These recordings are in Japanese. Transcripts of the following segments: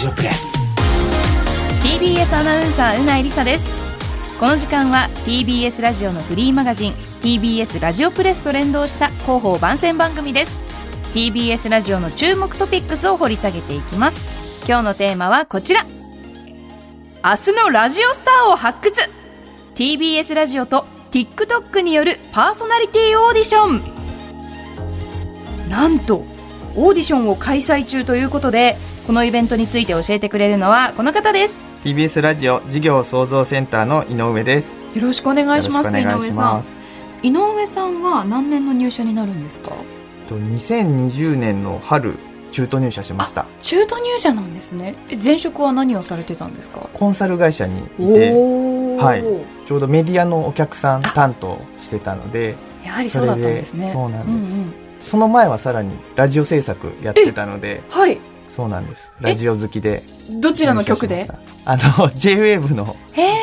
ジオプレス。TBS アナウンサーうないりさです。この時間は TBS ラジオのフリーマガジン TBS ラジオプレスと連動した広報番宣番組です。TBS ラジオの注目トピックスを掘り下げていきます。今日のテーマはこちら。明日のラジオスターを発掘。TBS ラジオと TikTok によるパーソナリティオーディション。なんとオーディションを開催中ということでこのイベントについて教えてくれるのはこの方です。TBS ラジオ事業創造センターの井上です。よろしくお願いします。井上さん井上さんは何年の入社になるんですか？と2020年の春中途入社しました。中途入社なんですね。え前職は何をされてたんですか？コンサル会社にいて、はい。ちょうどメディアのお客さん担当してたので、やはりそうだったんですね。それでそうなんです。うんうん。その前はさらにラジオ制作やってたので、はいそうなんです。ラジオ好きで。どちらの曲で？あの J-WAVE の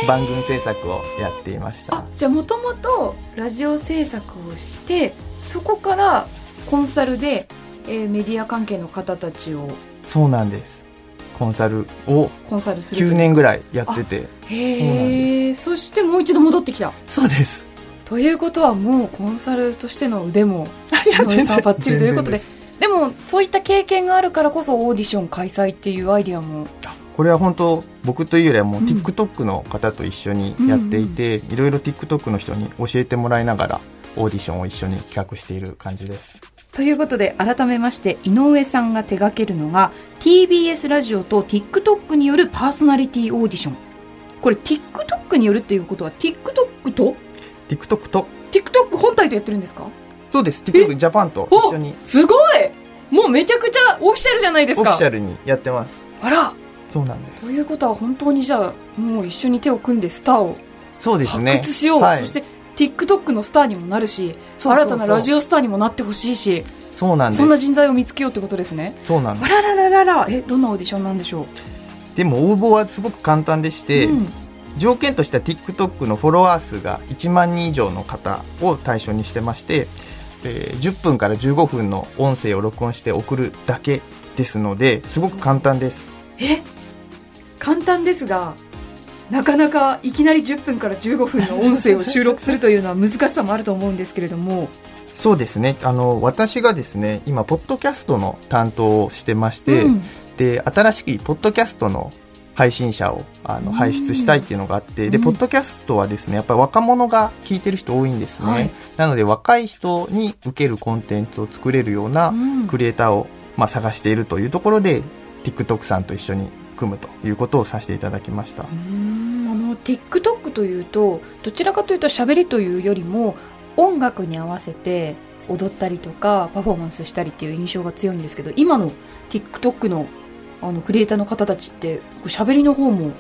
番組制作をやっていました。あ。じゃあもともとラジオ制作をしてそこからコンサルで、えーメディア関係の方たちをそうなんです。コンサルをコンサルするという。9年ぐらいやってて、へえそしてもう一度戻ってきた。そうです。ということはもうコンサルとしての腕も 井上さんバッチリということででもそういった経験があるからこそオーディション開催っていうアイディアも。これは本当僕というよりはもううん。TikTok の方と一緒にやっていて、いろいろ TikTok の人に教えてもらいながらオーディションを一緒に企画している感じです。ということで改めまして井上さんが手掛けるのが TBS ラジオと TikTok によるパーソナリティオーディション。これ TikTok によるっていうことは TikTok と？TikTok と。TikTok 本体とやってるんですか？そうです。TikTok ジャパンと一緒に。すごいもうめちゃくちゃオフィシャルじゃないですオフィかシャルにやってます。あら。そうなんです。ということは本当にじゃあもう一緒に手を組んでスターをそうですね。発掘しよう、はい。そして TikTok のスターにもなるし新たなラジオスターにもなってほしいしそうなんです。そんな人材を見つけようってことですね。そうなんです。あららららら。えどんなオーディションなんでしょでも応募はすごく簡単でして、うん。条件としては TikTok のフォロワー数が1万人以上の方を対象にしてまして、えー10分から15分の音声を録音して送るだけですのですごく簡単です。え？簡単ですがなかなかいきなり10分から15分の音声を収録するというのは難しさもあると思うんですけれども。そうですね。あの私がですね今ポッドキャストの担当をしてまして、うん。で新しいポッドキャストの配信者をあの輩出したいっていうのがあって、でうん。ポッドキャストはですねやっぱり若者が聞いてる人多いんですね、はい。なので若い人に受けるコンテンツを作れるようなうん。クリエイターを、まあ、探しているというところで TikTok さんと一緒に組むということをさせていただきました。うーん。あの TikTok というとどちらかというと喋りというよりも音楽に合わせて踊ったりとかパフォーマンスしたりっていう印象が強いんですけど今の TikTok のあのクリエイターの方たちって喋りの方も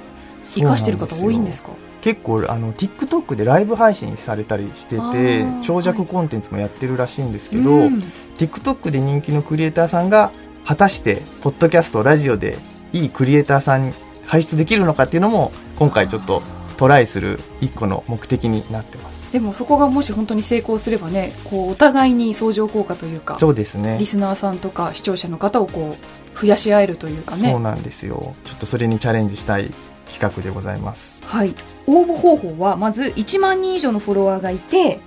活かしてる方多いんですか？結構あの TikTok でライブ配信されたりしてあてー長尺コンテンツもやってるらしいんですけど、うん。TikTok で人気のクリエイターさんが果たしてポッドキャストラジオでいいクリエイターさんに輩出できるのかっていうのも今回ちょっとトライする一個の目的になってますでもそこがもし本当に成功すればねこうお互いに相乗効果というかそうですね。リスナーさんとか視聴者の方をこう増やし合えるというかね。そうなんですよ。ちょっとそれにチャレンジしたい企画でございます。はい、応募方法はまず1万人以上のフォロワーがいて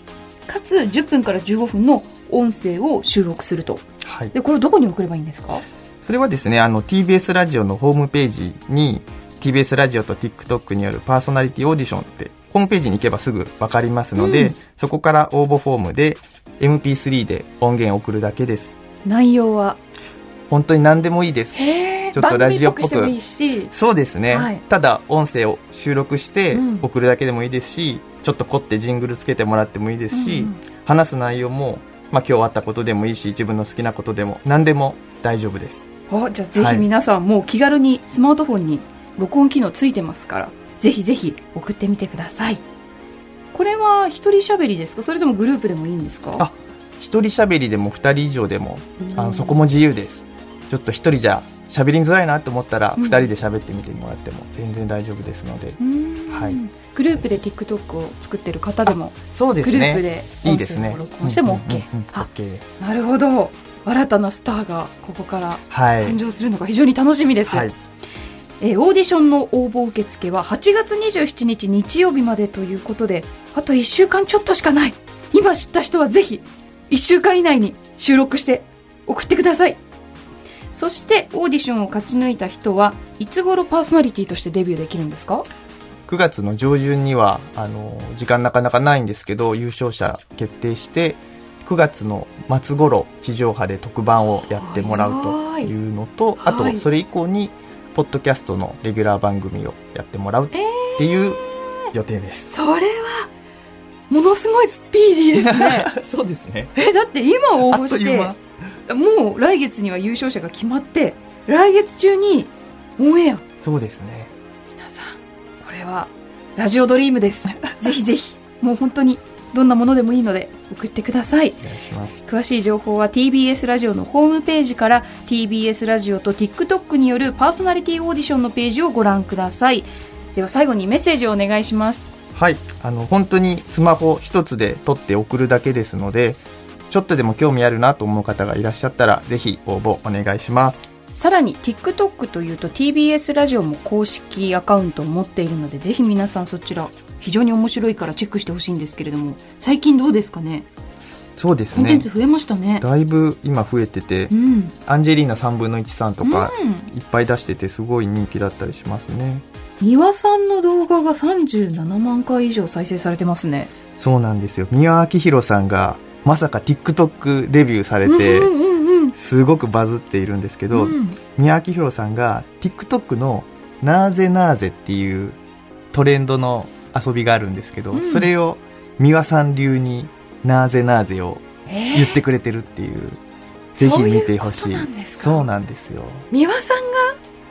かつ10分から15分の音声を収録すると。はい。でこれどこに送ればいいんですか？それはですねあの TBS ラジオのホームページに TBS ラジオと TikTok によるパーソナリティオーディションってホームページに行けばすぐ分かりますので、うん。そこから応募フォームで MP3 で音源を送るだけです。内容は？本当に何でもいいです。ちょっとラジオっぽく。そうですね、はい。ただ音声を収録してうん。送るだけでもいいですし、ちょっと凝ってジングルつけてもらってもいいですし、うんうん。話す内容も、まあ、今日あったことでもいいし自分の好きなことでも何でも大丈夫です。おじゃあぜひはい皆さんもう気軽にスマートフォンに録音機能ついてますからぜひぜひ送ってみてください。これは一人喋りですか？それともグループでもいいんですか？あ一人喋りでも二人以上でもあうん。のそこも自由です。ちょっと一人じゃ喋りづらいなと思ったらうん二人で喋ってみてもらっても全然大丈夫ですので、うん。はい。グループで TikTok を作ってる方でもそうですグループねでいいですね。録音しても OK、うんうんうん。OK ですなるほど。新たなスターがここからはい。誕生するのが非常に楽しみです、はいえーオーディションの応募受付は8月27日日曜日までということであと1週間ちょっとしかない。今知った人はぜひ1週間以内に収録して送ってください。そしてオーディションを勝ち抜いた人はいつ頃パーソナリティとしてデビューできるんですか？9月の上旬にはあの時間なかなかないんですけど優勝者決定して9月の末頃地上波で特番をやってもらうというのとあはい。とそれ以降にポッドキャストのレギュラー番組をやってもらうっていう予定です、それはものすごいスピーディーですね。そうですね。えだって今応あ募してもう来月には優勝者が決まって来月中にオンエア。そうですね。皆さんこれはラジオドリームです。ぜひぜひ。もう本当にどんなものでもいいので送ってください。お願いします。詳しい情報は TBS ラジオのホームページから TBS ラジオと TikTok によるパーソナリティオーディションのページをご覧ください。では最後にメッセージをお願いします。はい。あの本当にスマホ一つで撮って送るだけですのでちょっとでも興味あるなと思う方がいらっしゃったらぜひ応募お願いします。さらに TikTok というと TBS ラジオも公式アカウントを持っているのでぜひ皆さんそちら非常に面白いからチェックしてほしいんですけれども最近どうですかね？そうですね。コンテンツ増えましたね。だいぶ今増えててうん。アンジェリーナ3分の1さんとかうん。いっぱい出しててすごい人気だったりしますね。三輪さんの動画が37万回以上再生されてますね。そうなんですよ。宮脇宏さんがまさか TikTok デビューされてすごくバズっているんですけど、うん。宮脇宏さんが TikTok の「なぜなぜ」っていうトレンドの遊びがあるんですけど、うん。それを美輪さん流に「なぜなぜ」をえー？言ってくれてるっていう、ぜひ見てほしい。そうなんですよ。三輪さんが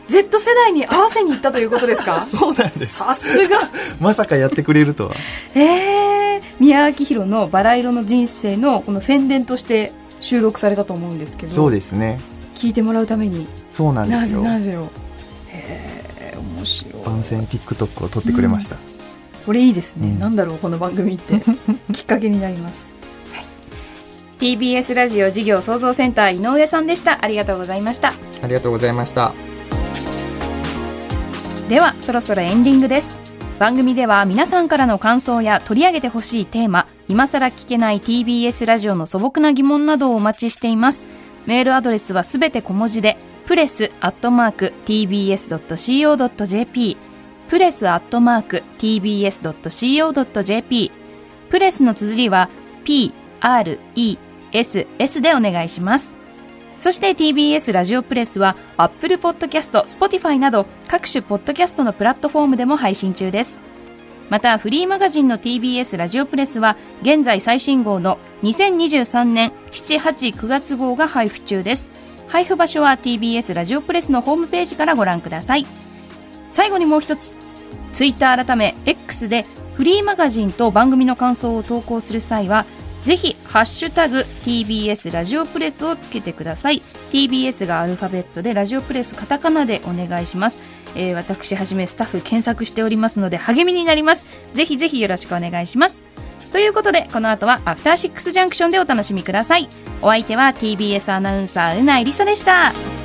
Z 世代に合わせに行ったということですか？そうなんです。さすが。まさかやってくれるとは。えー、宮脇宏のバラ色の人生のこの宣伝として収録されたと思うんですけどそうですね。聞いてもらうために。そうなんでなぜすよ。なぜを。へえ面白い。番宣 TikTok を撮ってくれました、これいいですね、うん。なんだろうこの番組って。きっかけになります、はい、TBS ラジオ事業創造センター井上さんでした。ありがとうございました。ありがとうございました。ではそろそろエンディングです。番組では皆さんからの感想や取り上げてほしいテーマ今さら聞けない TBS ラジオの素朴な疑問などをお待ちしています。メールアドレスはすべて小文字でプレスアットマーク TBS.CO.JP プレスアットマーク TBS.CO.JP プレスの綴りは PRESS でお願いしますそして TBS ラジオプレスは Apple Podcast、Spotify など各種ポッドキャストのプラットフォームでも配信中です。またフリーマガジンの TBS ラジオプレスは現在最新号の2023年7、8、9月号が配布中です。配布場所は TBS ラジオプレスのホームページからご覧ください。最後にもう一つ。Twitter 改め X でフリーマガジンと番組の感想を投稿する際はぜひ、ハッシュタグ TBS ラジオプレスをつけてください。TBS がアルファベットでラジオプレスカタカナでお願いします。えー私はじめスタッフ検索しておりますので励みになります。ぜひぜひよろしくお願いします。ということで、この後はアフターシックスジャンクションでお楽しみください。お相手は TBS アナウンサー、うないりさでした。